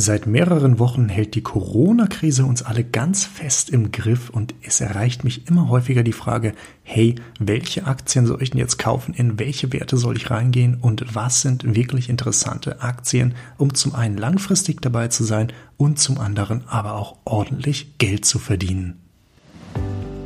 Seit mehreren Wochen hält die Corona-Krise uns alle ganz fest im Griff und es erreicht mich immer häufiger die Frage, hey, welche Aktien soll ich denn jetzt kaufen, in welche Werte soll ich reingehen und was sind wirklich interessante Aktien, um zum einen langfristig dabei zu sein und zum anderen aber auch ordentlich Geld zu verdienen.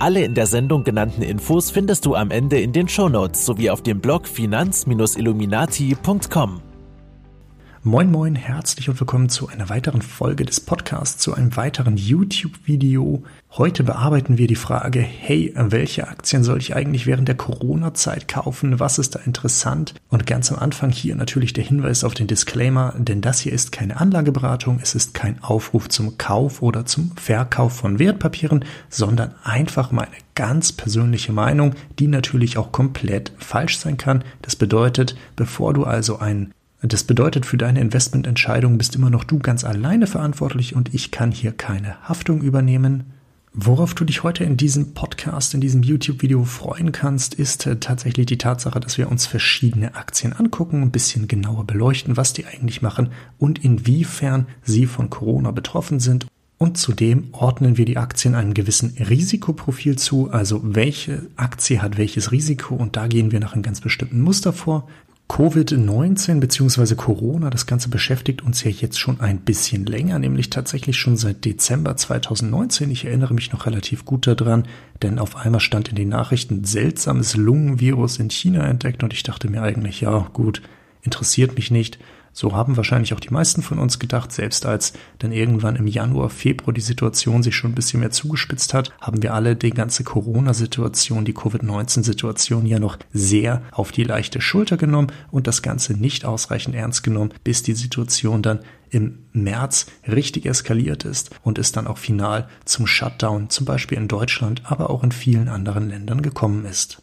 Alle in der Sendung genannten Infos findest du am Ende in den Shownotes sowie auf dem Blog finanz-illuminati.com. Moin moin, herzlich und willkommen zu einer weiteren Folge des Podcasts, zu einem weiteren YouTube-Video. Heute bearbeiten wir die Frage, hey, welche Aktien soll ich eigentlich während der Corona-Zeit kaufen? Was ist da interessant? Und ganz am Anfang hier natürlich der Hinweis auf den Disclaimer, denn das hier ist keine Anlageberatung, es ist kein Aufruf zum Kauf oder zum Verkauf von Wertpapieren, sondern einfach meine ganz persönliche Meinung, die natürlich auch komplett falsch sein kann. Das bedeutet, bevor du also einen das bedeutet, für deine Investmententscheidung bist immer noch du ganz alleine verantwortlich und ich kann hier keine Haftung übernehmen. Worauf du dich heute in diesem Podcast, in diesem YouTube-Video freuen kannst, ist äh, tatsächlich die Tatsache, dass wir uns verschiedene Aktien angucken, ein bisschen genauer beleuchten, was die eigentlich machen und inwiefern sie von Corona betroffen sind. Und zudem ordnen wir die Aktien einem gewissen Risikoprofil zu, also welche Aktie hat welches Risiko und da gehen wir nach einem ganz bestimmten Muster vor. Covid-19 bzw. Corona, das Ganze beschäftigt uns ja jetzt schon ein bisschen länger, nämlich tatsächlich schon seit Dezember 2019. Ich erinnere mich noch relativ gut daran, denn auf einmal stand in den Nachrichten seltsames Lungenvirus in China entdeckt und ich dachte mir eigentlich, ja gut, interessiert mich nicht. So haben wahrscheinlich auch die meisten von uns gedacht, selbst als dann irgendwann im Januar, Februar die Situation sich schon ein bisschen mehr zugespitzt hat, haben wir alle die ganze Corona-Situation, die Covid-19-Situation ja noch sehr auf die leichte Schulter genommen und das Ganze nicht ausreichend ernst genommen, bis die Situation dann im März richtig eskaliert ist und es dann auch final zum Shutdown, zum Beispiel in Deutschland, aber auch in vielen anderen Ländern gekommen ist.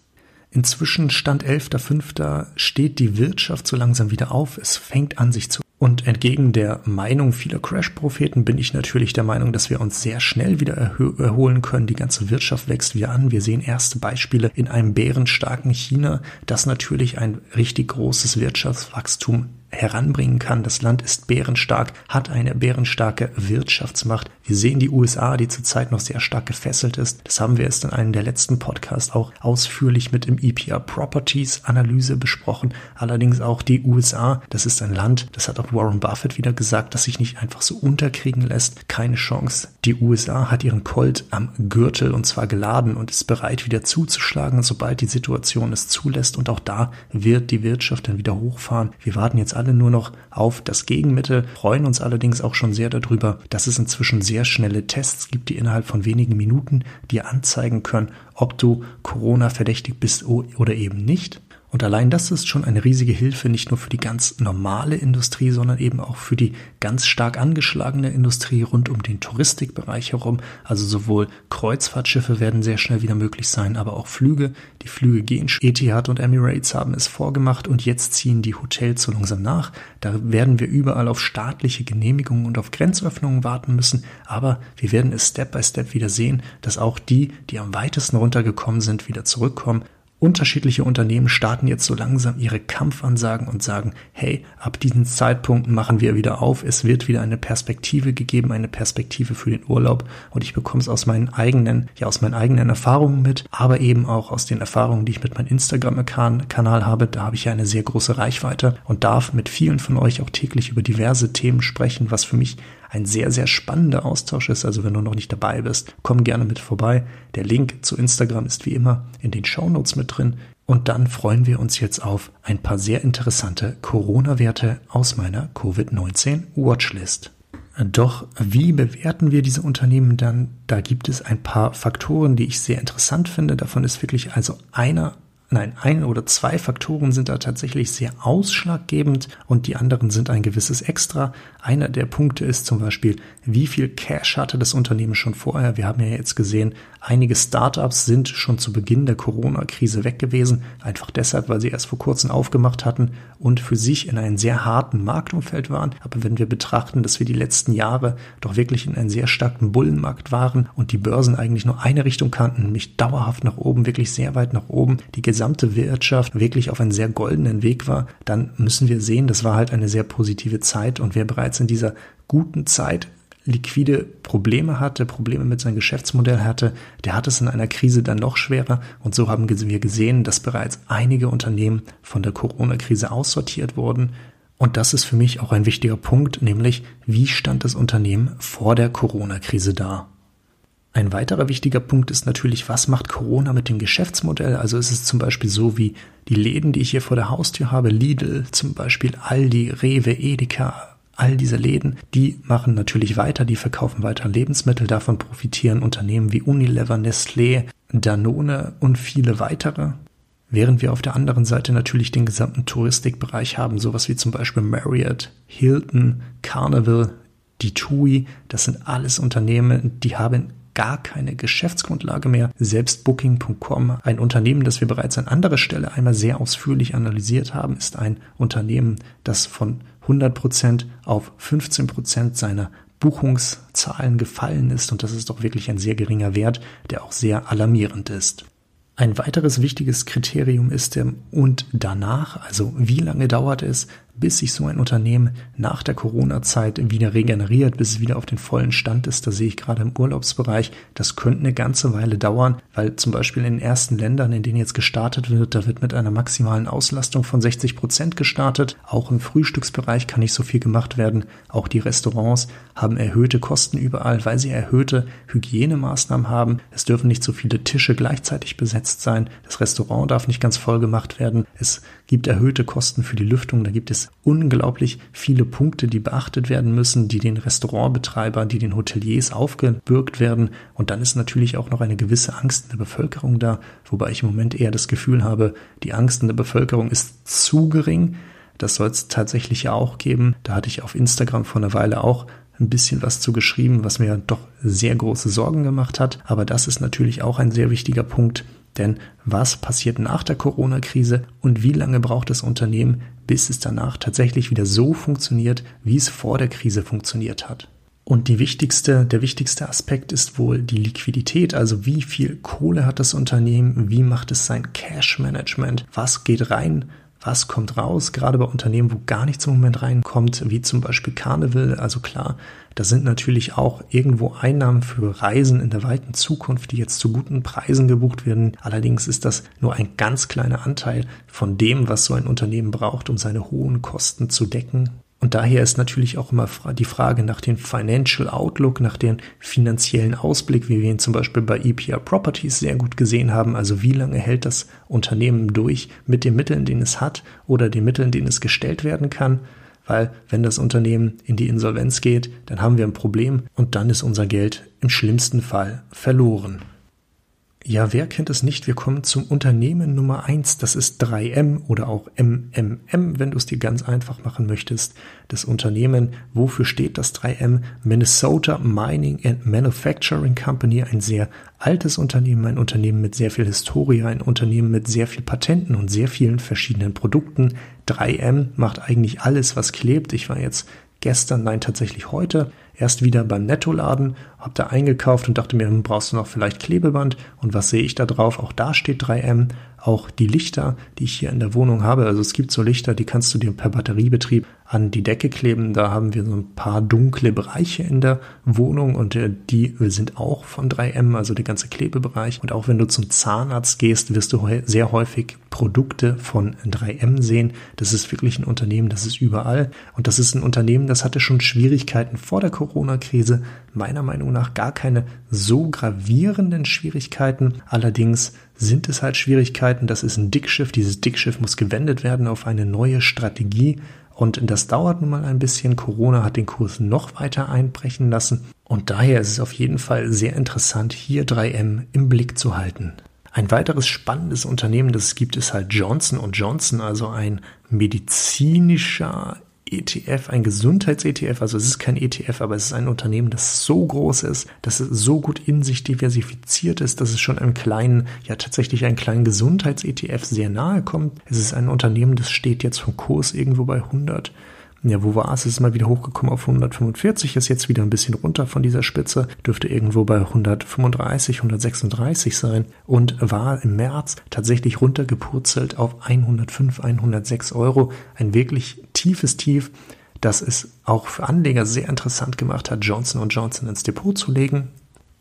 Inzwischen Stand 11.05. steht die Wirtschaft so langsam wieder auf. Es fängt an, sich zu. Und entgegen der Meinung vieler Crash-Propheten bin ich natürlich der Meinung, dass wir uns sehr schnell wieder erholen können. Die ganze Wirtschaft wächst wieder an. Wir sehen erste Beispiele in einem bärenstarken China, das natürlich ein richtig großes Wirtschaftswachstum heranbringen kann. Das Land ist bärenstark, hat eine bärenstarke Wirtschaftsmacht. Wir sehen die USA, die zurzeit noch sehr stark gefesselt ist. Das haben wir erst in einem der letzten Podcasts auch ausführlich mit im EPR Properties Analyse besprochen. Allerdings auch die USA, das ist ein Land, das hat auch Warren Buffett wieder gesagt, das sich nicht einfach so unterkriegen lässt. Keine Chance. Die USA hat ihren Colt am Gürtel und zwar geladen und ist bereit wieder zuzuschlagen, sobald die Situation es zulässt. Und auch da wird die Wirtschaft dann wieder hochfahren. Wir warten jetzt alle nur noch auf das Gegenmittel, freuen uns allerdings auch schon sehr darüber, dass es inzwischen sehr schnelle Tests gibt, die innerhalb von wenigen Minuten dir anzeigen können, ob du Corona verdächtig bist oder eben nicht. Und allein das ist schon eine riesige Hilfe, nicht nur für die ganz normale Industrie, sondern eben auch für die ganz stark angeschlagene Industrie rund um den Touristikbereich herum. Also sowohl Kreuzfahrtschiffe werden sehr schnell wieder möglich sein, aber auch Flüge. Die Flüge gehen. Etihad und Emirates haben es vorgemacht und jetzt ziehen die Hotels so langsam nach. Da werden wir überall auf staatliche Genehmigungen und auf Grenzöffnungen warten müssen. Aber wir werden es Step by Step wieder sehen, dass auch die, die am weitesten runtergekommen sind, wieder zurückkommen Unterschiedliche Unternehmen starten jetzt so langsam ihre Kampfansagen und sagen, hey, ab diesen Zeitpunkten machen wir wieder auf, es wird wieder eine Perspektive gegeben, eine Perspektive für den Urlaub. Und ich bekomme es aus meinen eigenen, ja aus meinen eigenen Erfahrungen mit, aber eben auch aus den Erfahrungen, die ich mit meinem Instagram-Kanal habe, da habe ich ja eine sehr große Reichweite und darf mit vielen von euch auch täglich über diverse Themen sprechen, was für mich ein sehr, sehr spannender Austausch ist. Also wenn du noch nicht dabei bist, komm gerne mit vorbei. Der Link zu Instagram ist wie immer in den Show Notes mit drin. Und dann freuen wir uns jetzt auf ein paar sehr interessante Corona-Werte aus meiner Covid-19 Watchlist. Doch wie bewerten wir diese Unternehmen dann? Da gibt es ein paar Faktoren, die ich sehr interessant finde. Davon ist wirklich also einer nein, ein oder zwei Faktoren sind da tatsächlich sehr ausschlaggebend und die anderen sind ein gewisses Extra. Einer der Punkte ist zum Beispiel, wie viel Cash hatte das Unternehmen schon vorher? Wir haben ja jetzt gesehen, einige Startups sind schon zu Beginn der Corona-Krise weg gewesen, einfach deshalb, weil sie erst vor kurzem aufgemacht hatten und für sich in einem sehr harten Marktumfeld waren. Aber wenn wir betrachten, dass wir die letzten Jahre doch wirklich in einem sehr starken Bullenmarkt waren und die Börsen eigentlich nur eine Richtung kannten, nämlich dauerhaft nach oben, wirklich sehr weit nach oben, die gesamte Wirtschaft wirklich auf einen sehr goldenen Weg war, dann müssen wir sehen, das war halt eine sehr positive Zeit und wer bereits in dieser guten Zeit liquide Probleme hatte, Probleme mit seinem Geschäftsmodell hatte, der hat es in einer Krise dann noch schwerer. Und so haben wir gesehen, dass bereits einige Unternehmen von der Corona-Krise aussortiert wurden. Und das ist für mich auch ein wichtiger Punkt, nämlich wie stand das Unternehmen vor der Corona-Krise da? Ein weiterer wichtiger Punkt ist natürlich, was macht Corona mit dem Geschäftsmodell? Also ist es zum Beispiel so wie die Läden, die ich hier vor der Haustür habe, Lidl, zum Beispiel Aldi, Rewe, Edeka, all diese Läden, die machen natürlich weiter, die verkaufen weiter Lebensmittel, davon profitieren Unternehmen wie Unilever, Nestlé, Danone und viele weitere. Während wir auf der anderen Seite natürlich den gesamten Touristikbereich haben, sowas wie zum Beispiel Marriott, Hilton, Carnival, die TUI, das sind alles Unternehmen, die haben gar keine Geschäftsgrundlage mehr. Selbst Booking.com, ein Unternehmen, das wir bereits an anderer Stelle einmal sehr ausführlich analysiert haben, ist ein Unternehmen, das von 100% auf 15% seiner Buchungszahlen gefallen ist und das ist doch wirklich ein sehr geringer Wert, der auch sehr alarmierend ist. Ein weiteres wichtiges Kriterium ist der und danach, also wie lange dauert es, bis sich so ein Unternehmen nach der Corona-Zeit wieder regeneriert, bis es wieder auf den vollen Stand ist. Da sehe ich gerade im Urlaubsbereich, das könnte eine ganze Weile dauern, weil zum Beispiel in den ersten Ländern, in denen jetzt gestartet wird, da wird mit einer maximalen Auslastung von 60 Prozent gestartet. Auch im Frühstücksbereich kann nicht so viel gemacht werden. Auch die Restaurants haben erhöhte Kosten überall, weil sie erhöhte Hygienemaßnahmen haben. Es dürfen nicht so viele Tische gleichzeitig besetzt sein. Das Restaurant darf nicht ganz voll gemacht werden. Es gibt erhöhte Kosten für die Lüftung. Da gibt es unglaublich viele Punkte, die beachtet werden müssen, die den Restaurantbetreibern, die den Hoteliers aufgebürgt werden. Und dann ist natürlich auch noch eine gewisse Angst in der Bevölkerung da, wobei ich im Moment eher das Gefühl habe, die Angst in der Bevölkerung ist zu gering. Das soll es tatsächlich ja auch geben. Da hatte ich auf Instagram vor einer Weile auch ein bisschen was zu geschrieben, was mir doch sehr große Sorgen gemacht hat. Aber das ist natürlich auch ein sehr wichtiger Punkt, denn was passiert nach der Corona-Krise und wie lange braucht das Unternehmen, bis es danach tatsächlich wieder so funktioniert, wie es vor der Krise funktioniert hat? Und die wichtigste, der wichtigste Aspekt ist wohl die Liquidität, also wie viel Kohle hat das Unternehmen, wie macht es sein Cash Management, was geht rein, was kommt raus, gerade bei Unternehmen, wo gar nichts im Moment reinkommt, wie zum Beispiel Carnival. Also klar, da sind natürlich auch irgendwo Einnahmen für Reisen in der weiten Zukunft, die jetzt zu guten Preisen gebucht werden. Allerdings ist das nur ein ganz kleiner Anteil von dem, was so ein Unternehmen braucht, um seine hohen Kosten zu decken. Und daher ist natürlich auch immer die Frage nach dem Financial Outlook, nach dem finanziellen Ausblick, wie wir ihn zum Beispiel bei EPR Properties sehr gut gesehen haben. Also wie lange hält das Unternehmen durch mit den Mitteln, den es hat oder den Mitteln, denen es gestellt werden kann. Weil wenn das Unternehmen in die Insolvenz geht, dann haben wir ein Problem und dann ist unser Geld im schlimmsten Fall verloren. Ja, wer kennt es nicht? Wir kommen zum Unternehmen Nummer eins. Das ist 3M oder auch MMM, wenn du es dir ganz einfach machen möchtest. Das Unternehmen, wofür steht das 3M? Minnesota Mining and Manufacturing Company, ein sehr altes Unternehmen, ein Unternehmen mit sehr viel Historie, ein Unternehmen mit sehr viel Patenten und sehr vielen verschiedenen Produkten. 3M macht eigentlich alles, was klebt. Ich war jetzt gestern, nein, tatsächlich heute erst wieder beim Nettoladen, habe da eingekauft und dachte mir, hm, brauchst du noch vielleicht Klebeband? Und was sehe ich da drauf? Auch da steht 3M. Auch die Lichter, die ich hier in der Wohnung habe, also es gibt so Lichter, die kannst du dir per Batteriebetrieb an die Decke kleben. Da haben wir so ein paar dunkle Bereiche in der Wohnung und äh, die sind auch von 3M, also der ganze Klebebereich. Und auch wenn du zum Zahnarzt gehst, wirst du sehr häufig Produkte von 3M sehen. Das ist wirklich ein Unternehmen, das ist überall. Und das ist ein Unternehmen, das hatte schon Schwierigkeiten vor der Corona-Krise. Meiner Meinung nach gar keine so gravierenden Schwierigkeiten. Allerdings sind es halt Schwierigkeiten. Das ist ein Dickschiff. Dieses Dickschiff muss gewendet werden auf eine neue Strategie. Und das dauert nun mal ein bisschen. Corona hat den Kurs noch weiter einbrechen lassen. Und daher ist es auf jeden Fall sehr interessant, hier 3M im Blick zu halten. Ein weiteres spannendes Unternehmen, das es gibt, ist halt Johnson Johnson, also ein medizinischer ETF, ein Gesundheits-ETF, also es ist kein ETF, aber es ist ein Unternehmen, das so groß ist, dass es so gut in sich diversifiziert ist, dass es schon einem kleinen, ja tatsächlich einen kleinen Gesundheits-ETF sehr nahe kommt. Es ist ein Unternehmen, das steht jetzt vom Kurs irgendwo bei 100 ja, wo war es? Es ist mal wieder hochgekommen auf 145, ist jetzt wieder ein bisschen runter von dieser Spitze, dürfte irgendwo bei 135, 136 sein und war im März tatsächlich runtergepurzelt auf 105, 106 Euro. Ein wirklich tiefes Tief, das es auch für Anleger sehr interessant gemacht hat, Johnson Johnson ins Depot zu legen.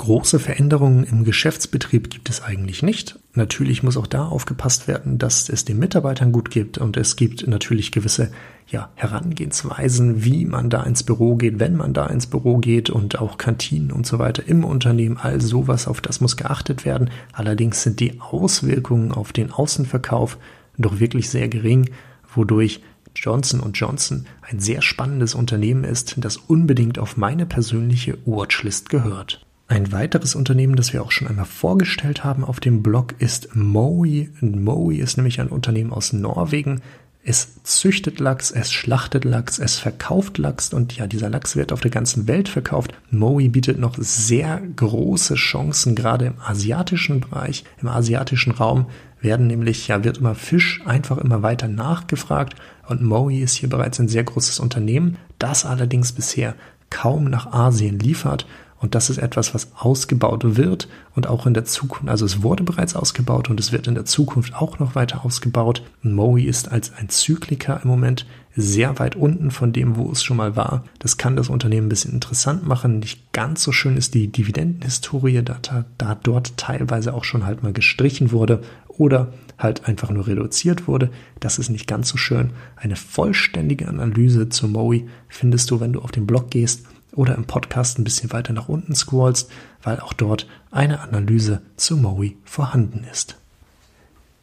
Große Veränderungen im Geschäftsbetrieb gibt es eigentlich nicht. Natürlich muss auch da aufgepasst werden, dass es den Mitarbeitern gut gibt und es gibt natürlich gewisse ja, Herangehensweisen, wie man da ins Büro geht, wenn man da ins Büro geht und auch Kantinen und so weiter im Unternehmen, all sowas, auf das muss geachtet werden. Allerdings sind die Auswirkungen auf den Außenverkauf doch wirklich sehr gering, wodurch Johnson Johnson ein sehr spannendes Unternehmen ist, das unbedingt auf meine persönliche Watchlist gehört. Ein weiteres Unternehmen, das wir auch schon einmal vorgestellt haben auf dem Blog, ist Mowi. Mowi ist nämlich ein Unternehmen aus Norwegen. Es züchtet Lachs, es schlachtet Lachs, es verkauft Lachs und ja, dieser Lachs wird auf der ganzen Welt verkauft. Mowi bietet noch sehr große Chancen, gerade im asiatischen Bereich, im asiatischen Raum werden nämlich, ja, wird immer Fisch einfach immer weiter nachgefragt und Mowi ist hier bereits ein sehr großes Unternehmen, das allerdings bisher kaum nach Asien liefert und das ist etwas, was ausgebaut wird und auch in der Zukunft, also es wurde bereits ausgebaut und es wird in der Zukunft auch noch weiter ausgebaut. Mowi ist als ein Zykliker im Moment sehr weit unten von dem, wo es schon mal war. Das kann das Unternehmen ein bisschen interessant machen. Nicht ganz so schön ist die Dividendenhistorie, da, da dort teilweise auch schon halt mal gestrichen wurde oder halt einfach nur reduziert wurde. Das ist nicht ganz so schön. Eine vollständige Analyse zu Mowi findest du, wenn du auf den Blog gehst oder im Podcast ein bisschen weiter nach unten scrollst, weil auch dort eine Analyse zu Mowi vorhanden ist.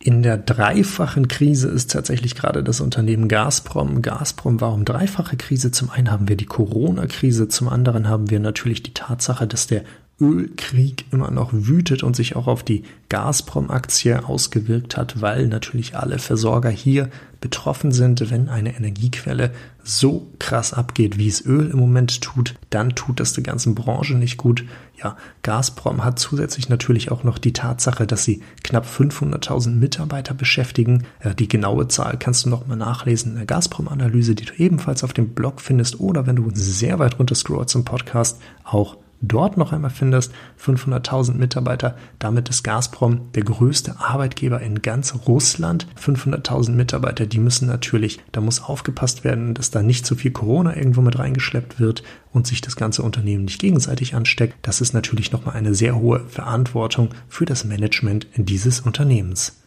In der dreifachen Krise ist tatsächlich gerade das Unternehmen Gazprom. Gazprom, warum dreifache Krise? Zum einen haben wir die Corona-Krise, zum anderen haben wir natürlich die Tatsache, dass der Ölkrieg immer noch wütet und sich auch auf die Gazprom-Aktie ausgewirkt hat, weil natürlich alle Versorger hier betroffen sind. Wenn eine Energiequelle so krass abgeht, wie es Öl im Moment tut, dann tut das der ganzen Branche nicht gut. Ja, Gazprom hat zusätzlich natürlich auch noch die Tatsache, dass sie knapp 500.000 Mitarbeiter beschäftigen. Die genaue Zahl kannst du noch mal nachlesen in der Gazprom-Analyse, die du ebenfalls auf dem Blog findest oder wenn du sehr weit runter scrollst im Podcast auch dort noch einmal findest, 500.000 Mitarbeiter, damit ist Gazprom der größte Arbeitgeber in ganz Russland. 500.000 Mitarbeiter, die müssen natürlich, da muss aufgepasst werden, dass da nicht zu viel Corona irgendwo mit reingeschleppt wird und sich das ganze Unternehmen nicht gegenseitig ansteckt. Das ist natürlich nochmal eine sehr hohe Verantwortung für das Management dieses Unternehmens.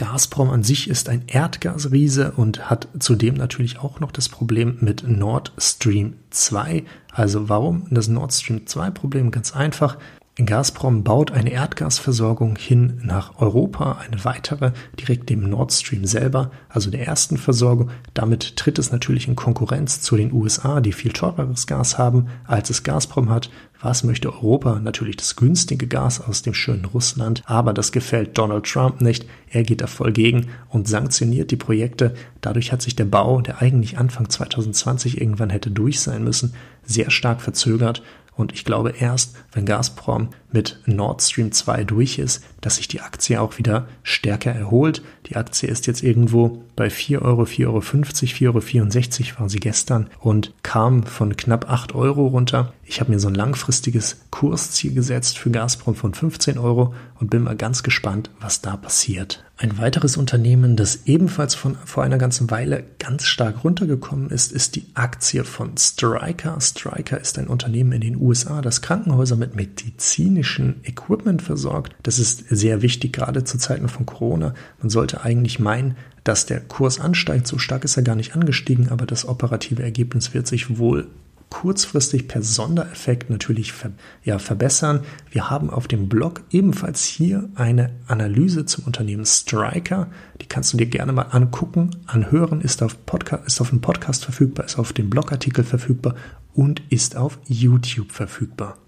Gazprom an sich ist ein Erdgasriese und hat zudem natürlich auch noch das Problem mit Nord Stream 2. Also warum das Nord Stream 2 Problem? Ganz einfach. Gazprom baut eine Erdgasversorgung hin nach Europa, eine weitere direkt dem Nord Stream selber, also der ersten Versorgung. Damit tritt es natürlich in Konkurrenz zu den USA, die viel teureres Gas haben, als es Gazprom hat. Was möchte Europa? Natürlich das günstige Gas aus dem schönen Russland, aber das gefällt Donald Trump nicht. Er geht da voll gegen und sanktioniert die Projekte. Dadurch hat sich der Bau, der eigentlich Anfang 2020 irgendwann hätte durch sein müssen, sehr stark verzögert und ich glaube erst, wenn Gazprom mit Nord Stream 2 durch ist, dass sich die Aktie auch wieder stärker erholt. Die Aktie ist jetzt irgendwo bei 4 Euro, 4,50 Euro, 4,64 Euro war sie gestern und kam von knapp 8 Euro runter. Ich habe mir so ein langfristiges Kursziel gesetzt für Gazprom von 15 Euro und bin mal ganz gespannt, was da passiert. Ein weiteres Unternehmen, das ebenfalls von, vor einer ganzen Weile ganz stark runtergekommen ist, ist die Aktie von Stryker. Stryker ist ein Unternehmen in den USA, das Krankenhäuser mit medizinischen Equipment versorgt. Das ist sehr wichtig, gerade zu Zeiten von Corona. Man sollte eigentlich meinen, dass der Kurs ansteigt. So stark ist er gar nicht angestiegen, aber das operative Ergebnis wird sich wohl kurzfristig per Sondereffekt natürlich ver ja, verbessern. Wir haben auf dem Blog ebenfalls hier eine Analyse zum Unternehmen Striker. Die kannst du dir gerne mal angucken, anhören, ist auf, Podcast, ist auf dem Podcast verfügbar, ist auf dem Blogartikel verfügbar und ist auf YouTube verfügbar.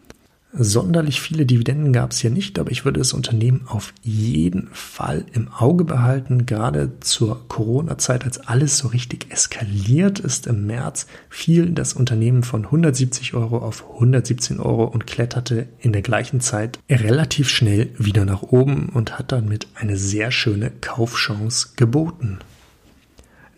Sonderlich viele Dividenden gab es hier nicht, aber ich würde das Unternehmen auf jeden Fall im Auge behalten. Gerade zur Corona-Zeit, als alles so richtig eskaliert ist im März, fiel das Unternehmen von 170 Euro auf 117 Euro und kletterte in der gleichen Zeit relativ schnell wieder nach oben und hat damit eine sehr schöne Kaufchance geboten.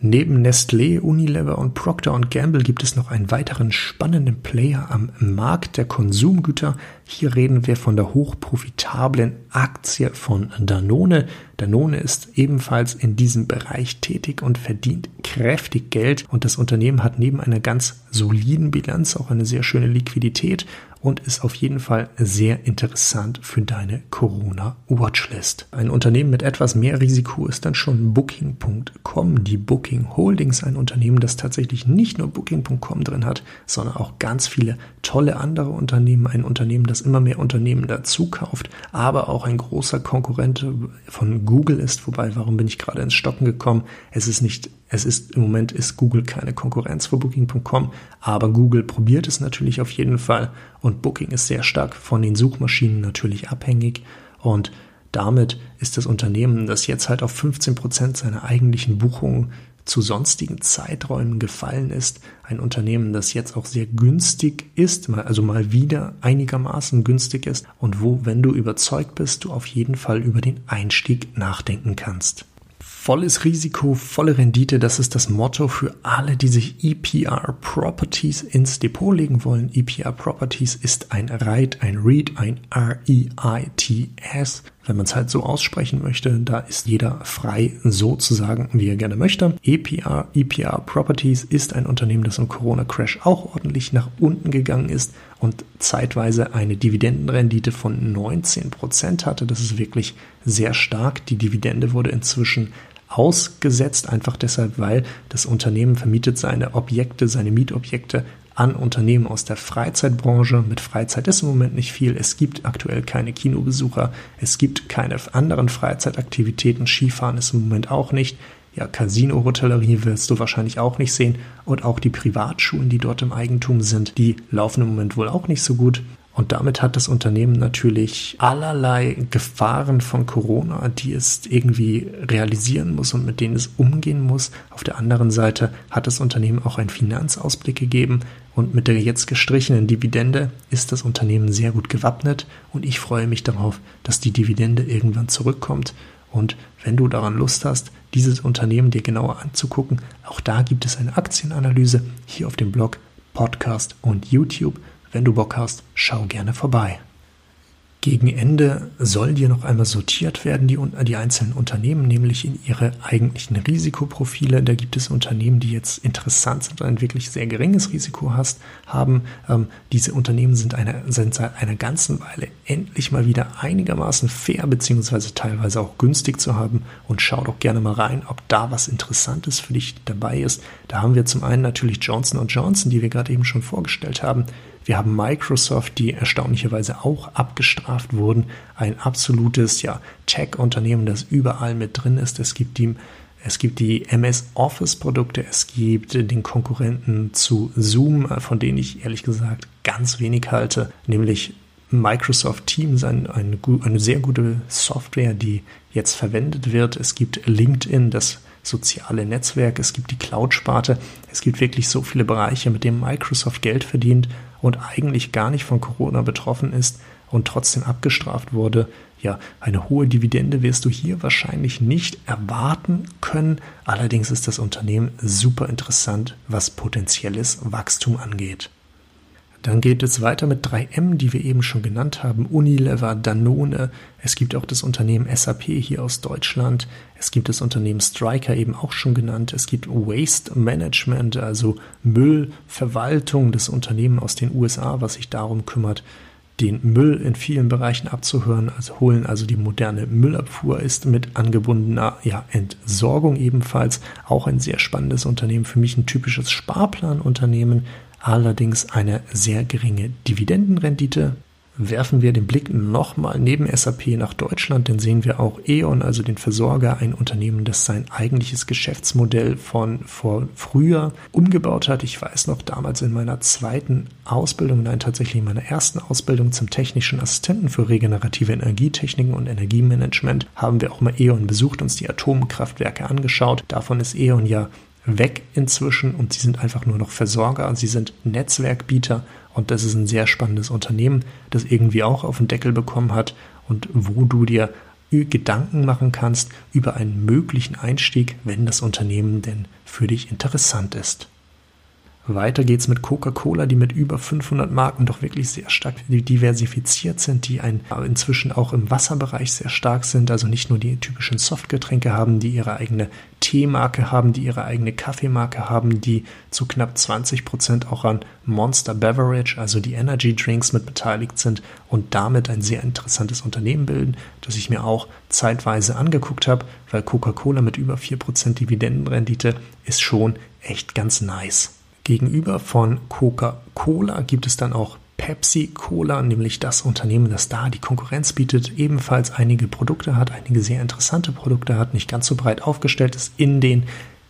Neben Nestlé, Unilever und Procter Gamble gibt es noch einen weiteren spannenden Player am Markt der Konsumgüter. Hier reden wir von der hochprofitablen Aktie von Danone. Danone ist ebenfalls in diesem Bereich tätig und verdient kräftig Geld und das Unternehmen hat neben einer ganz soliden Bilanz auch eine sehr schöne Liquidität und ist auf jeden Fall sehr interessant für deine Corona-Watchlist. Ein Unternehmen mit etwas mehr Risiko ist dann schon Booking.com, die Booking Holdings, ein Unternehmen, das tatsächlich nicht nur Booking.com drin hat, sondern auch ganz viele tolle andere Unternehmen, ein Unternehmen, das immer mehr Unternehmen dazu kauft, aber auch ein großer Konkurrent von Google ist, wobei, warum bin ich gerade ins Stocken gekommen? Es ist nicht es ist im Moment ist Google keine Konkurrenz für Booking.com, aber Google probiert es natürlich auf jeden Fall. Und Booking ist sehr stark von den Suchmaschinen natürlich abhängig. Und damit ist das Unternehmen, das jetzt halt auf 15 Prozent seiner eigentlichen Buchungen zu sonstigen Zeiträumen gefallen ist, ein Unternehmen, das jetzt auch sehr günstig ist, also mal wieder einigermaßen günstig ist und wo, wenn du überzeugt bist, du auf jeden Fall über den Einstieg nachdenken kannst. Volles Risiko, volle Rendite, das ist das Motto für alle, die sich EPR Properties ins Depot legen wollen. EPR Properties ist ein REIT, ein REIT, ein R-E-I-T-S. Wenn man es halt so aussprechen möchte, da ist jeder frei, so zu sagen, wie er gerne möchte. EPR, EPR Properties ist ein Unternehmen, das im Corona-Crash auch ordentlich nach unten gegangen ist und zeitweise eine Dividendenrendite von 19% hatte. Das ist wirklich sehr stark. Die Dividende wurde inzwischen ausgesetzt, einfach deshalb, weil das Unternehmen vermietet seine Objekte, seine Mietobjekte an Unternehmen aus der Freizeitbranche. Mit Freizeit ist im Moment nicht viel. Es gibt aktuell keine Kinobesucher. Es gibt keine anderen Freizeitaktivitäten. Skifahren ist im Moment auch nicht. Ja, Casino-Hotellerie wirst du wahrscheinlich auch nicht sehen. Und auch die Privatschulen, die dort im Eigentum sind, die laufen im Moment wohl auch nicht so gut. Und damit hat das Unternehmen natürlich allerlei Gefahren von Corona, die es irgendwie realisieren muss und mit denen es umgehen muss. Auf der anderen Seite hat das Unternehmen auch einen Finanzausblick gegeben und mit der jetzt gestrichenen Dividende ist das Unternehmen sehr gut gewappnet und ich freue mich darauf, dass die Dividende irgendwann zurückkommt. Und wenn du daran Lust hast, dieses Unternehmen dir genauer anzugucken, auch da gibt es eine Aktienanalyse hier auf dem Blog, Podcast und YouTube. Wenn du Bock hast, schau gerne vorbei. Gegen Ende soll dir noch einmal sortiert werden, die, die einzelnen Unternehmen, nämlich in ihre eigentlichen Risikoprofile. Da gibt es Unternehmen, die jetzt interessant sind und ein wirklich sehr geringes Risiko hast, haben. Ähm, diese Unternehmen sind, eine, sind seit einer ganzen Weile endlich mal wieder einigermaßen fair beziehungsweise teilweise auch günstig zu haben. Und schau doch gerne mal rein, ob da was Interessantes für dich dabei ist. Da haben wir zum einen natürlich Johnson Johnson, die wir gerade eben schon vorgestellt haben. Wir haben Microsoft, die erstaunlicherweise auch abgestraft wurden. Ein absolutes ja, Tech-Unternehmen, das überall mit drin ist. Es gibt die es gibt die MS Office Produkte, es gibt den Konkurrenten zu Zoom, von denen ich ehrlich gesagt ganz wenig halte, nämlich Microsoft Teams, ein, eine, eine sehr gute Software, die jetzt verwendet wird. Es gibt LinkedIn, das soziale Netzwerk, es gibt die Cloud-Sparte, es gibt wirklich so viele Bereiche, mit denen Microsoft Geld verdient und eigentlich gar nicht von Corona betroffen ist und trotzdem abgestraft wurde. Ja, eine hohe Dividende wirst du hier wahrscheinlich nicht erwarten können. Allerdings ist das Unternehmen super interessant, was potenzielles Wachstum angeht. Dann geht es weiter mit 3M, die wir eben schon genannt haben, Unilever, Danone. Es gibt auch das Unternehmen SAP hier aus Deutschland. Es gibt das Unternehmen Striker eben auch schon genannt. Es gibt Waste Management, also Müllverwaltung, das Unternehmen aus den USA, was sich darum kümmert, den Müll in vielen Bereichen abzuhören, also holen, also die moderne Müllabfuhr ist mit angebundener ja, Entsorgung ebenfalls auch ein sehr spannendes Unternehmen, für mich ein typisches Sparplanunternehmen, allerdings eine sehr geringe Dividendenrendite. Werfen wir den Blick nochmal neben SAP nach Deutschland, dann sehen wir auch E.ON, also den Versorger, ein Unternehmen, das sein eigentliches Geschäftsmodell von vor früher umgebaut hat. Ich weiß noch damals in meiner zweiten Ausbildung, nein, tatsächlich in meiner ersten Ausbildung zum technischen Assistenten für regenerative Energietechniken und Energiemanagement haben wir auch mal E.ON besucht, uns die Atomkraftwerke angeschaut. Davon ist E.ON ja weg inzwischen und sie sind einfach nur noch Versorger, sie sind Netzwerkbieter und das ist ein sehr spannendes Unternehmen, das irgendwie auch auf den Deckel bekommen hat und wo du dir Gedanken machen kannst über einen möglichen Einstieg, wenn das Unternehmen denn für dich interessant ist. Weiter geht's mit Coca-Cola, die mit über 500 Marken doch wirklich sehr stark diversifiziert sind, die ein, inzwischen auch im Wasserbereich sehr stark sind, also nicht nur die typischen Softgetränke haben, die ihre eigene Teemarke haben, die ihre eigene Kaffeemarke haben, die zu knapp 20 Prozent auch an Monster Beverage, also die Energy Drinks mit beteiligt sind und damit ein sehr interessantes Unternehmen bilden, das ich mir auch zeitweise angeguckt habe, weil Coca-Cola mit über 4% Dividendenrendite ist schon echt ganz nice. Gegenüber von Coca-Cola gibt es dann auch Pepsi Cola, nämlich das Unternehmen, das da die Konkurrenz bietet, ebenfalls einige Produkte hat, einige sehr interessante Produkte hat, nicht ganz so breit aufgestellt ist in den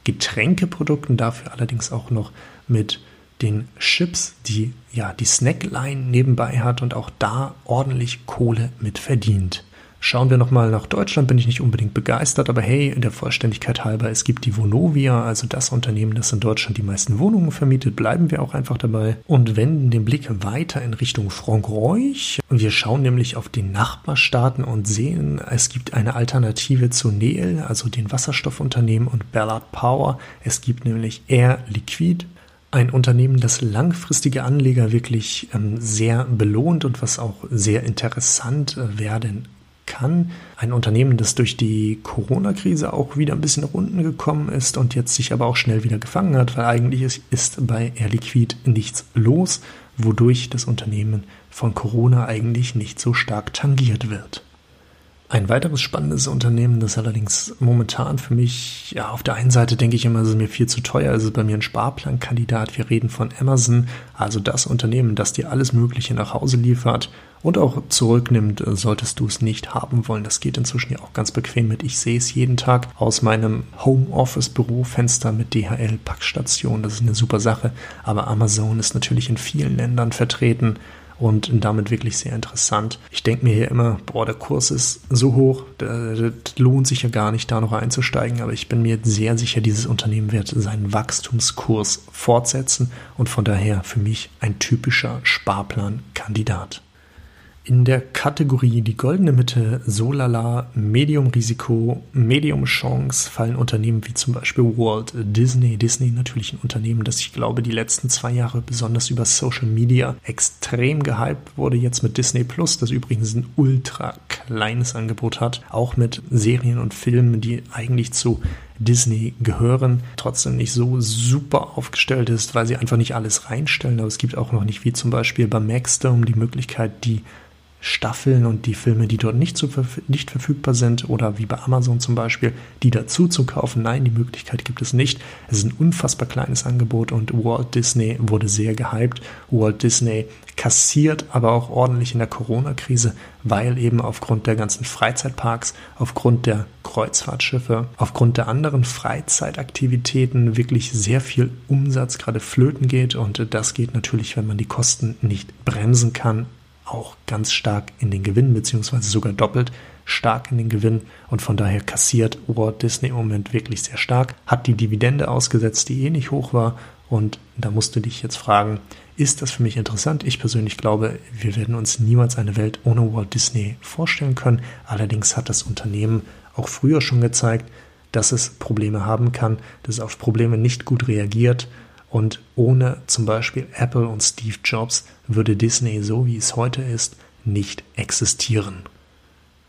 Getränkeprodukten, dafür allerdings auch noch mit den Chips, die ja die Snackline nebenbei hat und auch da ordentlich Kohle mit verdient. Schauen wir nochmal nach Deutschland, bin ich nicht unbedingt begeistert, aber hey, in der Vollständigkeit halber, es gibt die Vonovia, also das Unternehmen, das in Deutschland die meisten Wohnungen vermietet, bleiben wir auch einfach dabei und wenden den Blick weiter in Richtung Frankreich. Wir schauen nämlich auf die Nachbarstaaten und sehen, es gibt eine Alternative zu Neel, also den Wasserstoffunternehmen und Ballard Power. Es gibt nämlich Air Liquide, ein Unternehmen, das langfristige Anleger wirklich ähm, sehr belohnt und was auch sehr interessant äh, werden kann. Ein Unternehmen, das durch die Corona-Krise auch wieder ein bisschen runden gekommen ist und jetzt sich aber auch schnell wieder gefangen hat, weil eigentlich ist, ist bei Air Liquid nichts los, wodurch das Unternehmen von Corona eigentlich nicht so stark tangiert wird. Ein weiteres spannendes Unternehmen, das allerdings momentan für mich, ja, auf der einen Seite denke ich immer, es ist mir viel zu teuer, es ist bei mir ein Sparplankandidat. Wir reden von Amazon, also das Unternehmen, das dir alles Mögliche nach Hause liefert und auch zurücknimmt, solltest du es nicht haben wollen. Das geht inzwischen ja auch ganz bequem mit. Ich sehe es jeden Tag aus meinem Homeoffice-Bürofenster mit DHL-Packstation. Das ist eine super Sache. Aber Amazon ist natürlich in vielen Ländern vertreten und damit wirklich sehr interessant. Ich denke mir hier immer, boah, der Kurs ist so hoch, das lohnt sich ja gar nicht, da noch einzusteigen, aber ich bin mir sehr sicher, dieses Unternehmen wird seinen Wachstumskurs fortsetzen und von daher für mich ein typischer Sparplankandidat. In der Kategorie die goldene Mitte, Solala, Medium Risiko, Medium Chance fallen Unternehmen wie zum Beispiel Walt Disney. Disney natürlich ein Unternehmen, das ich glaube die letzten zwei Jahre besonders über Social Media extrem gehypt wurde. Jetzt mit Disney Plus, das übrigens ein ultra kleines Angebot hat, auch mit Serien und Filmen, die eigentlich zu Disney gehören, trotzdem nicht so super aufgestellt ist, weil sie einfach nicht alles reinstellen. Aber es gibt auch noch nicht, wie zum Beispiel bei Maxdome, die Möglichkeit, die Staffeln und die Filme, die dort nicht, zu, nicht verfügbar sind oder wie bei Amazon zum Beispiel, die dazu zu kaufen. Nein, die Möglichkeit gibt es nicht. Es ist ein unfassbar kleines Angebot und Walt Disney wurde sehr gehypt. Walt Disney kassiert aber auch ordentlich in der Corona-Krise, weil eben aufgrund der ganzen Freizeitparks, aufgrund der Kreuzfahrtschiffe, aufgrund der anderen Freizeitaktivitäten wirklich sehr viel Umsatz gerade flöten geht und das geht natürlich, wenn man die Kosten nicht bremsen kann, auch ganz stark in den Gewinn, beziehungsweise sogar doppelt stark in den Gewinn und von daher kassiert Walt Disney im Moment wirklich sehr stark, hat die Dividende ausgesetzt, die eh nicht hoch war und da musst du dich jetzt fragen, ist das für mich interessant? Ich persönlich glaube, wir werden uns niemals eine Welt ohne Walt Disney vorstellen können. Allerdings hat das Unternehmen auch früher schon gezeigt, dass es Probleme haben kann, dass es auf Probleme nicht gut reagiert und ohne zum Beispiel Apple und Steve Jobs würde Disney so wie es heute ist nicht existieren.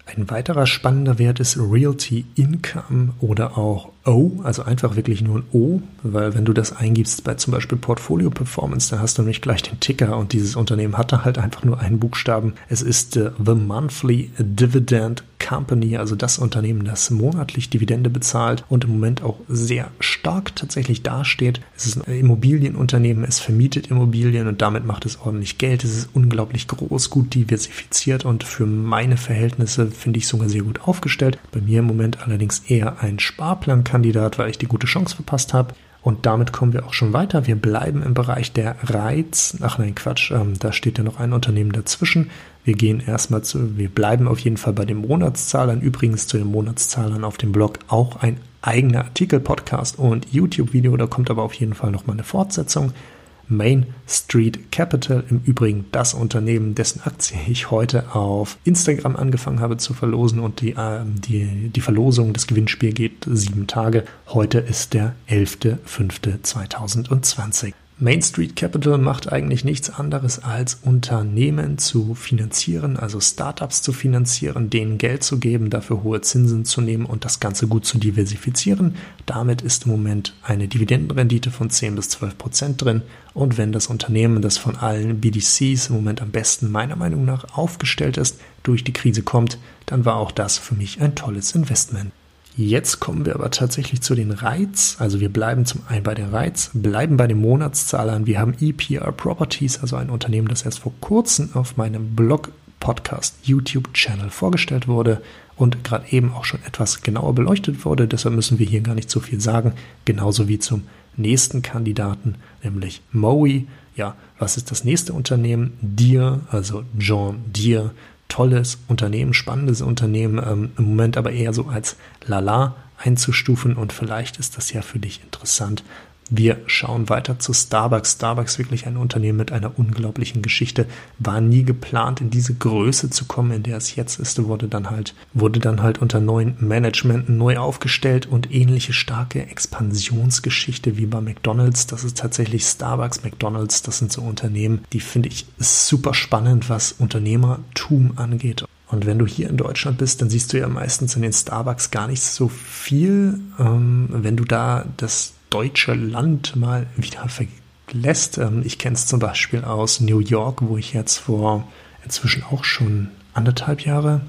Ein weiterer spannender Wert ist Realty Income oder auch O, also einfach wirklich nur ein O, weil wenn du das eingibst bei zum Beispiel Portfolio Performance, dann hast du nicht gleich den Ticker und dieses Unternehmen hatte halt einfach nur einen Buchstaben. Es ist äh, The Monthly Dividend Company, also das Unternehmen, das monatlich Dividende bezahlt und im Moment auch sehr stark tatsächlich dasteht. Es ist ein Immobilienunternehmen, es vermietet Immobilien und damit macht es ordentlich Geld. Es ist unglaublich groß, gut diversifiziert und für meine Verhältnisse finde ich sogar sehr gut aufgestellt. Bei mir im Moment allerdings eher ein Sparplankandidat, weil ich die gute Chance verpasst habe. Und damit kommen wir auch schon weiter. Wir bleiben im Bereich der Reiz. Ach nein, Quatsch, ähm, da steht ja noch ein Unternehmen dazwischen. Wir gehen erstmal zu, wir bleiben auf jeden Fall bei den Monatszahlern. Übrigens zu den Monatszahlern auf dem Blog auch ein eigener Artikel, Podcast und YouTube-Video. Da kommt aber auf jeden Fall nochmal eine Fortsetzung. Main Street Capital, im Übrigen das Unternehmen, dessen Aktie ich heute auf Instagram angefangen habe zu verlosen und die, äh, die, die Verlosung, das Gewinnspiel geht sieben Tage. Heute ist der 11.05.2020. Main Street Capital macht eigentlich nichts anderes als Unternehmen zu finanzieren, also Startups zu finanzieren, denen Geld zu geben, dafür hohe Zinsen zu nehmen und das Ganze gut zu diversifizieren. Damit ist im Moment eine Dividendenrendite von 10 bis 12 Prozent drin. Und wenn das Unternehmen, das von allen BDCs im Moment am besten meiner Meinung nach aufgestellt ist, durch die Krise kommt, dann war auch das für mich ein tolles Investment. Jetzt kommen wir aber tatsächlich zu den Reiz. Also wir bleiben zum einen bei den Reiz, bleiben bei den Monatszahlern. Wir haben EPR Properties, also ein Unternehmen, das erst vor kurzem auf meinem Blog, Podcast, YouTube-Channel vorgestellt wurde und gerade eben auch schon etwas genauer beleuchtet wurde. Deshalb müssen wir hier gar nicht so viel sagen. Genauso wie zum nächsten Kandidaten, nämlich Moe. Ja, was ist das nächste Unternehmen? Deere, also John Deere tolles Unternehmen, spannendes Unternehmen, ähm, im Moment aber eher so als Lala einzustufen und vielleicht ist das ja für dich interessant, wir schauen weiter zu Starbucks. Starbucks wirklich ein Unternehmen mit einer unglaublichen Geschichte. War nie geplant, in diese Größe zu kommen, in der es jetzt ist. Wurde dann halt, wurde dann halt unter neuen Management neu aufgestellt und ähnliche starke Expansionsgeschichte wie bei McDonalds. Das ist tatsächlich Starbucks, McDonalds. Das sind so Unternehmen, die finde ich super spannend, was Unternehmertum angeht. Und wenn du hier in Deutschland bist, dann siehst du ja meistens in den Starbucks gar nicht so viel. Ähm, wenn du da das deutsche Land mal wieder verlässt. Ähm, ich kenne es zum Beispiel aus New York, wo ich jetzt vor inzwischen auch schon anderthalb Jahre,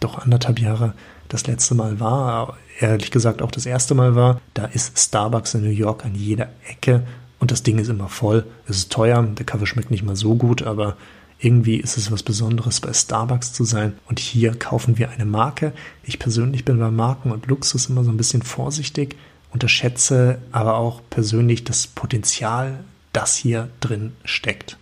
doch anderthalb Jahre das letzte Mal war, ehrlich gesagt auch das erste Mal war. Da ist Starbucks in New York an jeder Ecke und das Ding ist immer voll. Es ist teuer, der Kaffee schmeckt nicht mal so gut, aber irgendwie ist es was Besonderes, bei Starbucks zu sein. Und hier kaufen wir eine Marke. Ich persönlich bin bei Marken und Luxus immer so ein bisschen vorsichtig unterschätze aber auch persönlich das Potenzial, das hier drin steckt.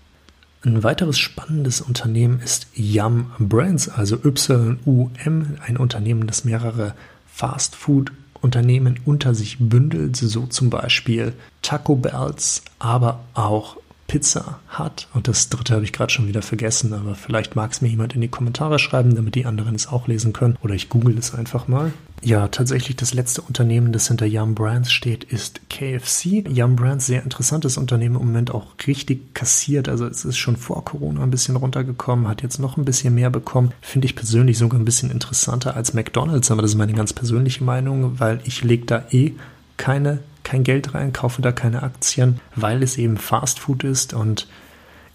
Ein weiteres spannendes Unternehmen ist Yum Brands, also YUM, ein Unternehmen, das mehrere Fast-Food-Unternehmen unter sich bündelt, so zum Beispiel Taco Bells, aber auch Pizza hat. Und das dritte habe ich gerade schon wieder vergessen, aber vielleicht mag es mir jemand in die Kommentare schreiben, damit die anderen es auch lesen können. Oder ich google es einfach mal. Ja, tatsächlich das letzte Unternehmen, das hinter Yum Brands steht, ist KFC. Yum Brands, sehr interessantes Unternehmen, im Moment auch richtig kassiert. Also es ist schon vor Corona ein bisschen runtergekommen, hat jetzt noch ein bisschen mehr bekommen. Finde ich persönlich sogar ein bisschen interessanter als McDonald's, aber das ist meine ganz persönliche Meinung, weil ich lege da eh keine, kein Geld rein, kaufe da keine Aktien, weil es eben Fast Food ist und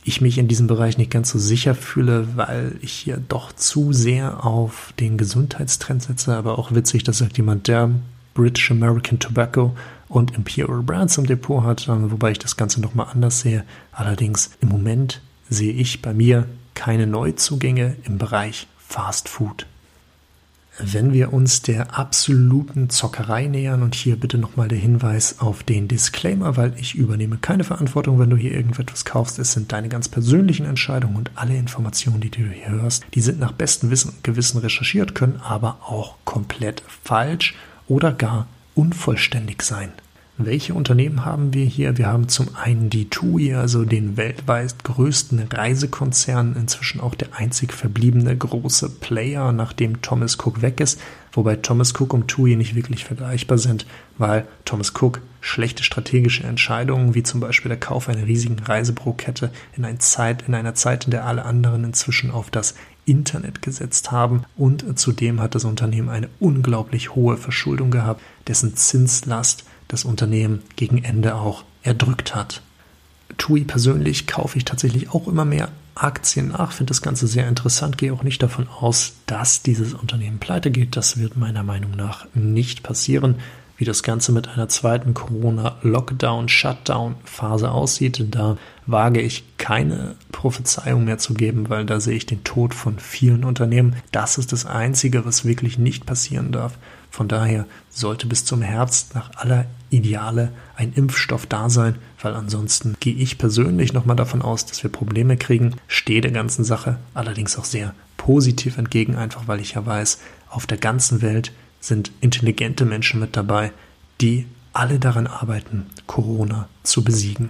ich mich in diesem Bereich nicht ganz so sicher fühle, weil ich hier doch zu sehr auf den Gesundheitstrend setze. Aber auch witzig, dass sagt jemand, der British American Tobacco und Imperial Brands im Depot hat, ähm, wobei ich das Ganze nochmal anders sehe. Allerdings im Moment sehe ich bei mir keine Neuzugänge im Bereich Fast Food wenn wir uns der absoluten Zockerei nähern und hier bitte nochmal der Hinweis auf den Disclaimer, weil ich übernehme keine Verantwortung, wenn du hier irgendetwas kaufst. Es sind deine ganz persönlichen Entscheidungen und alle Informationen, die du hier hörst, die sind nach bestem Wissen und Gewissen recherchiert, können aber auch komplett falsch oder gar unvollständig sein. Welche Unternehmen haben wir hier? Wir haben zum einen die TUI, also den weltweit größten Reisekonzern, inzwischen auch der einzig verbliebene große Player, nachdem Thomas Cook weg ist, wobei Thomas Cook und TUI nicht wirklich vergleichbar sind, weil Thomas Cook schlechte strategische Entscheidungen, wie zum Beispiel der Kauf einer riesigen Reisebürokette in, ein Zeit, in einer Zeit, in der alle anderen inzwischen auf das Internet gesetzt haben und zudem hat das Unternehmen eine unglaublich hohe Verschuldung gehabt, dessen Zinslast das Unternehmen gegen Ende auch erdrückt hat. TUI persönlich kaufe ich tatsächlich auch immer mehr Aktien nach, finde das Ganze sehr interessant, gehe auch nicht davon aus, dass dieses Unternehmen pleite geht. Das wird meiner Meinung nach nicht passieren. Wie das Ganze mit einer zweiten Corona-Lockdown-Shutdown-Phase aussieht, da wage ich keine Prophezeiung mehr zu geben, weil da sehe ich den Tod von vielen Unternehmen. Das ist das Einzige, was wirklich nicht passieren darf. Von daher sollte bis zum Herbst nach aller Ideale ein Impfstoff da sein, weil ansonsten gehe ich persönlich nochmal davon aus, dass wir Probleme kriegen, stehe der ganzen Sache allerdings auch sehr positiv entgegen, einfach weil ich ja weiß, auf der ganzen Welt sind intelligente Menschen mit dabei, die alle daran arbeiten, Corona zu besiegen.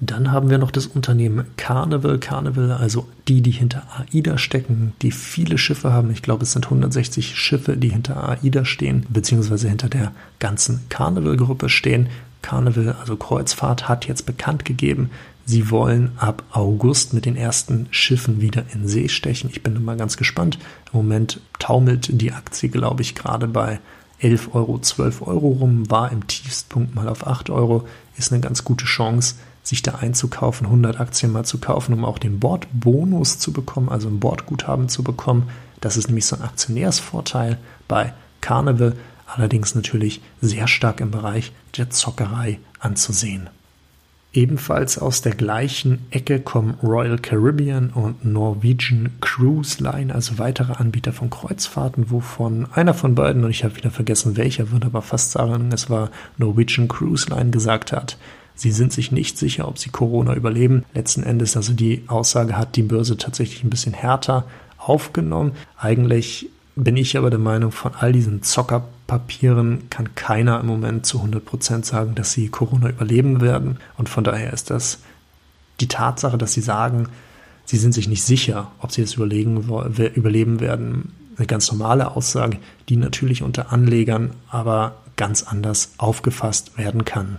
Dann haben wir noch das Unternehmen Carnival. Carnival, also die, die hinter AIDA stecken, die viele Schiffe haben. Ich glaube, es sind 160 Schiffe, die hinter AIDA stehen, beziehungsweise hinter der ganzen Carnival-Gruppe stehen. Carnival, also Kreuzfahrt, hat jetzt bekannt gegeben, sie wollen ab August mit den ersten Schiffen wieder in See stechen. Ich bin mal ganz gespannt. Im Moment taumelt die Aktie, glaube ich, gerade bei 11 Euro, 12 Euro rum, war im Tiefstpunkt mal auf 8 Euro, ist eine ganz gute Chance sich da einzukaufen, 100 Aktien mal zu kaufen, um auch den Bordbonus zu bekommen, also ein Bordguthaben zu bekommen. Das ist nämlich so ein Aktionärsvorteil bei Carnival, allerdings natürlich sehr stark im Bereich der Zockerei anzusehen. Ebenfalls aus der gleichen Ecke kommen Royal Caribbean und Norwegian Cruise Line, also weitere Anbieter von Kreuzfahrten, wovon einer von beiden, und ich habe wieder vergessen welcher, würde aber fast sagen, es war Norwegian Cruise Line, gesagt hat, Sie sind sich nicht sicher, ob sie Corona überleben. Letzten Endes, also die Aussage hat die Börse tatsächlich ein bisschen härter aufgenommen. Eigentlich bin ich aber der Meinung, von all diesen Zockerpapieren kann keiner im Moment zu 100 Prozent sagen, dass sie Corona überleben werden. Und von daher ist das die Tatsache, dass sie sagen, sie sind sich nicht sicher, ob sie es überleben werden, eine ganz normale Aussage, die natürlich unter Anlegern aber ganz anders aufgefasst werden kann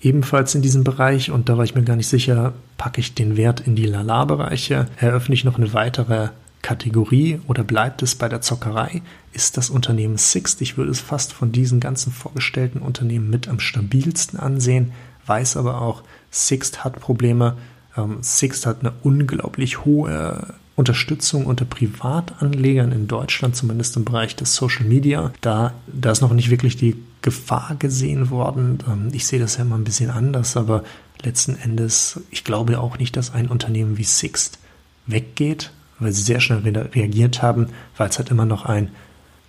ebenfalls in diesem Bereich und da war ich mir gar nicht sicher, packe ich den Wert in die Lala-Bereiche, eröffne ich noch eine weitere Kategorie oder bleibt es bei der Zockerei? Ist das Unternehmen Sixt? Ich würde es fast von diesen ganzen vorgestellten Unternehmen mit am stabilsten ansehen, weiß aber auch, Sixt hat Probleme. Ähm, Sixt hat eine unglaublich hohe Unterstützung unter Privatanlegern in Deutschland, zumindest im Bereich des Social Media. Da, da ist noch nicht wirklich die Gefahr gesehen worden. Ähm, ich sehe das ja immer ein bisschen anders, aber letzten Endes, ich glaube auch nicht, dass ein Unternehmen wie Sixt weggeht, weil sie sehr schnell reagiert haben, weil es halt immer noch ein,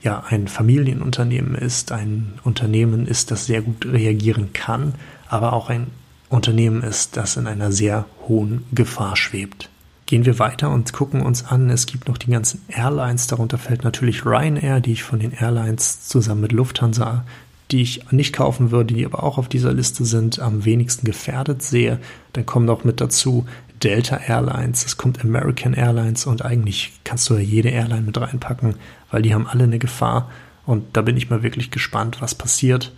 ja, ein Familienunternehmen ist, ein Unternehmen ist, das sehr gut reagieren kann, aber auch ein Unternehmen ist, das in einer sehr hohen Gefahr schwebt. Gehen wir weiter und gucken uns an, es gibt noch die ganzen Airlines, darunter fällt natürlich Ryanair, die ich von den Airlines zusammen mit Lufthansa, die ich nicht kaufen würde, die aber auch auf dieser Liste sind, am wenigsten gefährdet sehe. Dann kommen noch mit dazu Delta Airlines, es kommt American Airlines und eigentlich kannst du ja jede Airline mit reinpacken, weil die haben alle eine Gefahr und da bin ich mal wirklich gespannt, was passiert.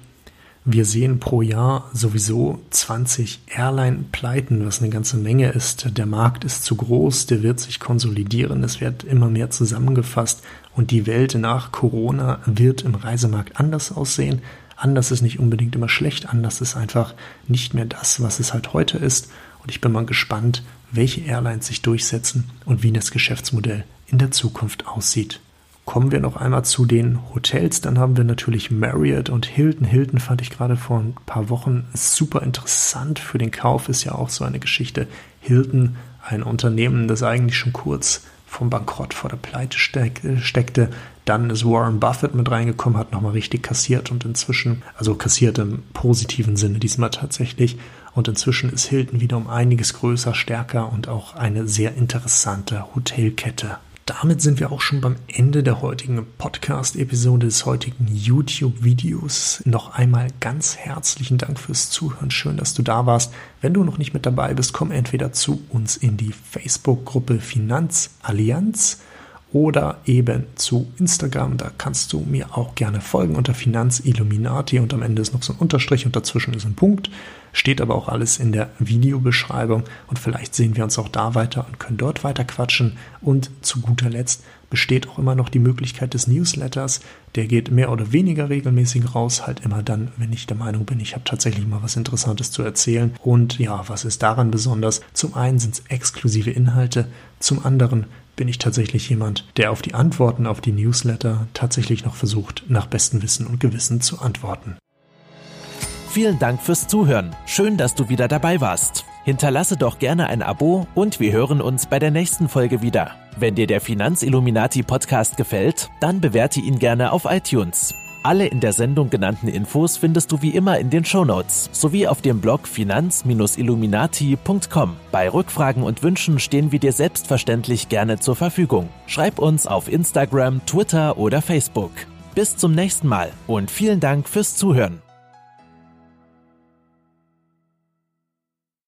Wir sehen pro Jahr sowieso 20 Airline-Pleiten, was eine ganze Menge ist. Der Markt ist zu groß, der wird sich konsolidieren, es wird immer mehr zusammengefasst und die Welt nach Corona wird im Reisemarkt anders aussehen. Anders ist nicht unbedingt immer schlecht, anders ist einfach nicht mehr das, was es halt heute ist. Und ich bin mal gespannt, welche Airlines sich durchsetzen und wie das Geschäftsmodell in der Zukunft aussieht. Kommen wir noch einmal zu den Hotels. Dann haben wir natürlich Marriott und Hilton. Hilton fand ich gerade vor ein paar Wochen super interessant. Für den Kauf ist ja auch so eine Geschichte. Hilton, ein Unternehmen, das eigentlich schon kurz vom Bankrott vor der Pleite steckte. Dann ist Warren Buffett mit reingekommen, hat nochmal richtig kassiert und inzwischen, also kassiert im positiven Sinne diesmal tatsächlich. Und inzwischen ist Hilton wieder um einiges größer, stärker und auch eine sehr interessante Hotelkette damit sind wir auch schon beim Ende der heutigen Podcast-Episode des heutigen YouTube-Videos. Noch einmal ganz herzlichen Dank fürs Zuhören. Schön, dass du da warst. Wenn du noch nicht mit dabei bist, komm entweder zu uns in die Facebook-Gruppe Finanzallianz oder eben zu Instagram. Da kannst du mir auch gerne folgen unter Finanzilluminati und am Ende ist noch so ein Unterstrich und dazwischen ist ein Punkt. Steht aber auch alles in der Videobeschreibung und vielleicht sehen wir uns auch da weiter und können dort weiter quatschen. Und zu guter Letzt besteht auch immer noch die Möglichkeit des Newsletters. Der geht mehr oder weniger regelmäßig raus, halt immer dann, wenn ich der Meinung bin, ich habe tatsächlich mal was Interessantes zu erzählen. Und ja, was ist daran besonders? Zum einen sind es exklusive Inhalte, zum anderen bin ich tatsächlich jemand, der auf die Antworten auf die Newsletter tatsächlich noch versucht, nach bestem Wissen und Gewissen zu antworten. Vielen Dank fürs Zuhören. Schön, dass du wieder dabei warst. Hinterlasse doch gerne ein Abo und wir hören uns bei der nächsten Folge wieder. Wenn dir der Finanzilluminati Podcast gefällt, dann bewerte ihn gerne auf iTunes. Alle in der Sendung genannten Infos findest du wie immer in den Shownotes sowie auf dem Blog finanz-illuminati.com. Bei Rückfragen und Wünschen stehen wir dir selbstverständlich gerne zur Verfügung. Schreib uns auf Instagram, Twitter oder Facebook. Bis zum nächsten Mal und vielen Dank fürs Zuhören.